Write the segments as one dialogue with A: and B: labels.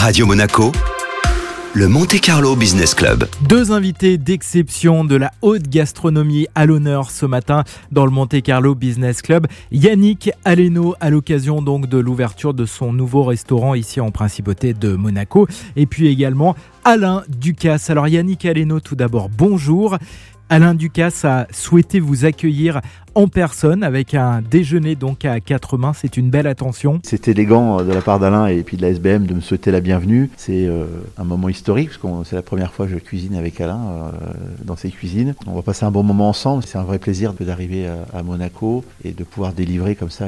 A: Radio Monaco, le Monte Carlo Business Club.
B: Deux invités d'exception de la haute gastronomie à l'honneur ce matin dans le Monte Carlo Business Club. Yannick Aleno à l'occasion donc de l'ouverture de son nouveau restaurant ici en Principauté de Monaco. Et puis également Alain Ducasse. Alors Yannick Aleno tout d'abord, bonjour. Alain Ducasse a souhaité vous accueillir en personne avec un déjeuner donc à quatre mains. C'est une belle attention.
C: C'est élégant euh, de la part d'Alain et puis de la SBM de me souhaiter la bienvenue. C'est euh, un moment historique parce que c'est la première fois que je cuisine avec Alain euh, dans ses cuisines. On va passer un bon moment ensemble. C'est un vrai plaisir d'arriver à, Monaco et de pouvoir délivrer comme ça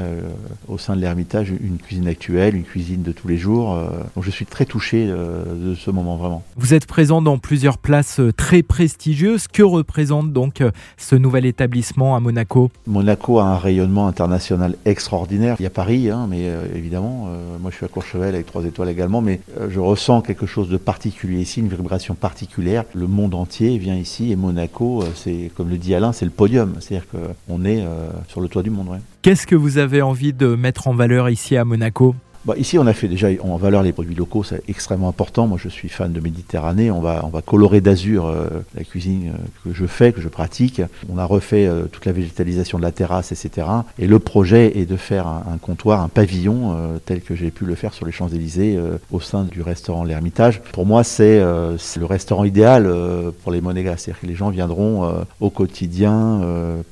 C: au sein de l'Ermitage une cuisine actuelle, une cuisine de tous les jours. donc je suis très touché de ce moment vraiment.
B: Vous êtes présent dans plusieurs places très prestigieuses. Que représente donc ce nouvel établissement à Monaco?
C: Monaco a un rayonnement international extraordinaire. Il y a Paris, hein, mais euh, évidemment, euh, moi je suis à Courchevel avec trois étoiles également, mais euh, je ressens quelque chose de particulier ici, une vibration particulière. Le monde entier vient ici et Monaco, c'est comme le dit Alain, c'est le podium. C'est-à-dire qu'on est sur le toit du monde.
B: Qu'est-ce que vous avez envie de mettre en valeur ici à Monaco?
C: Bah, ici, on a fait déjà en valeur les produits locaux, c'est extrêmement important. Moi, je suis fan de Méditerranée. On va, on va colorer d'azur euh, la cuisine euh, que je fais, que je pratique. On a refait euh, toute la végétalisation de la terrasse, etc. Et le projet est de faire un, comptoir, un pavillon, tel que j'ai pu le faire sur les Champs-Élysées au sein du restaurant L'Ermitage. Pour moi, c'est le restaurant idéal pour les Monégas. C'est-à-dire que les gens viendront au quotidien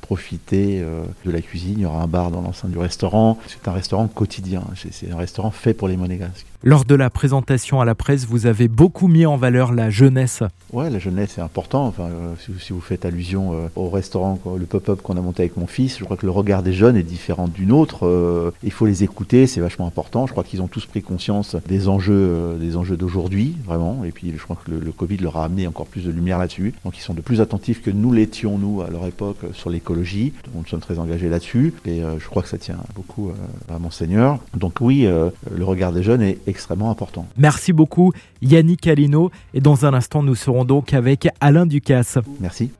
C: profiter de la cuisine. Il y aura un bar dans l'enceinte du restaurant. C'est un restaurant quotidien. C'est un restaurant fait pour les monégasques.
B: Lors de la présentation à la presse, vous avez beaucoup mis en valeur la jeunesse.
C: Ouais, la jeunesse c'est important. Enfin, euh, si, vous faites allusion euh, au restaurant, le pop-up qu'on a monté avec mon fils, je crois que le regard des jeunes est différent du nôtre. Euh, il faut les écouter, c'est vachement important. Je crois qu'ils ont tous pris conscience des enjeux, des enjeux d'aujourd'hui, vraiment. Et puis, je crois que le, Covid leur a amené encore plus de lumière là-dessus. Donc, ils sont de plus attentifs que nous l'étions nous à leur époque sur l'écologie. Nous sommes très engagés là-dessus. Et je crois que ça tient beaucoup à Monseigneur. Donc oui, le regard des jeunes est extrêmement important.
B: Merci beaucoup Yannick Alino et dans un instant nous serons donc avec Alain Ducasse.
C: Merci.